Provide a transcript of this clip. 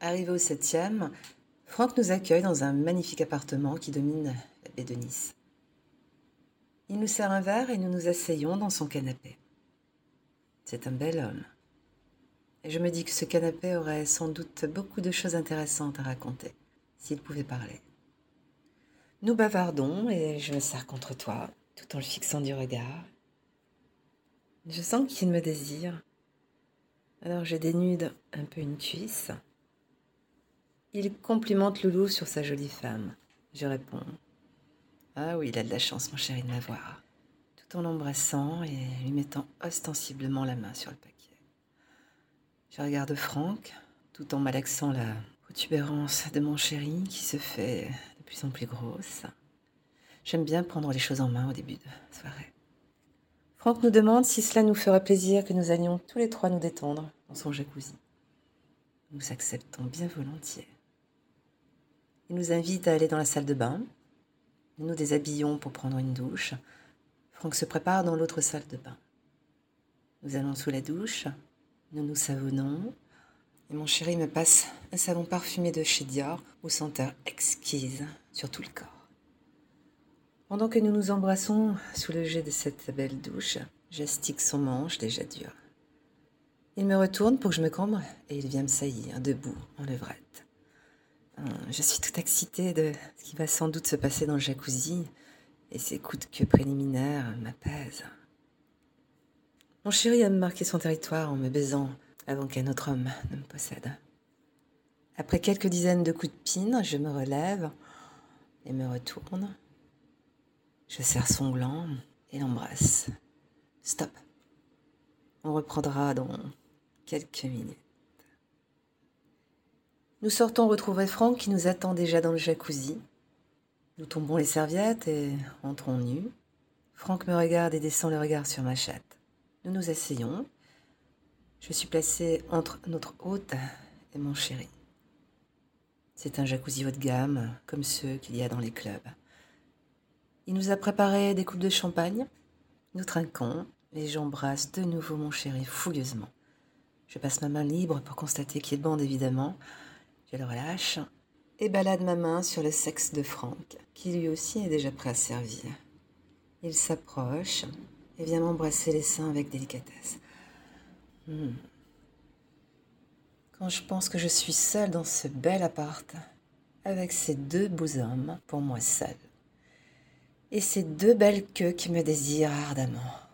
Arrivé au septième, Franck nous accueille dans un magnifique appartement qui domine la baie de Nice. Il nous sert un verre et nous nous asseyons dans son canapé. C'est un bel homme. Et je me dis que ce canapé aurait sans doute beaucoup de choses intéressantes à raconter, s'il pouvait parler. Nous bavardons et je me serre contre toi, tout en le fixant du regard. Je sens qu'il me désire. Alors je dénude un peu une cuisse. Il complimente Loulou sur sa jolie femme. Je réponds. Ah oui, il a de la chance, mon chéri, de m'avoir. Tout en l'embrassant et lui mettant ostensiblement la main sur le paquet. Je regarde Franck, tout en malaxant la protubérance de mon chéri qui se fait de plus en plus grosse. J'aime bien prendre les choses en main au début de soirée. Franck nous demande si cela nous ferait plaisir que nous allions tous les trois nous détendre dans son jacuzzi. Nous acceptons bien volontiers. Il nous invite à aller dans la salle de bain. Nous nous déshabillons pour prendre une douche. Franck se prépare dans l'autre salle de bain. Nous allons sous la douche. Nous nous savonnons. Et mon chéri me passe un savon parfumé de chez Dior aux senteurs exquises sur tout le corps. Pendant que nous nous embrassons sous le jet de cette belle douche, j'astique son manche déjà dur. Il me retourne pour que je me cambre et il vient me saillir debout en levrette. Euh, je suis toute excitée de ce qui va sans doute se passer dans le jacuzzi et ces coups de queue préliminaires m'apaisent. Mon chéri aime marquer son territoire en me baisant avant qu'un autre homme ne me possède. Après quelques dizaines de coups de pine, je me relève et me retourne. Je serre son gland et l'embrasse. Stop. On reprendra dans quelques minutes. Nous sortons retrouver Franck qui nous attend déjà dans le jacuzzi. Nous tombons les serviettes et entrons nus. Franck me regarde et descend le regard sur ma chatte. Nous nous asseyons. Je suis placée entre notre hôte et mon chéri. C'est un jacuzzi haut de gamme, comme ceux qu'il y a dans les clubs. Il nous a préparé des coupes de champagne. Nous trinquons et j'embrasse de nouveau mon chéri fougueusement. Je passe ma main libre pour constater qu'il bande évidemment. Je le relâche et balade ma main sur le sexe de Franck, qui lui aussi est déjà prêt à servir. Il s'approche et vient m'embrasser les seins avec délicatesse. Hmm. Quand je pense que je suis seule dans ce bel appart, avec ces deux beaux hommes, pour moi seule, et ces deux belles queues qui me désirent ardemment.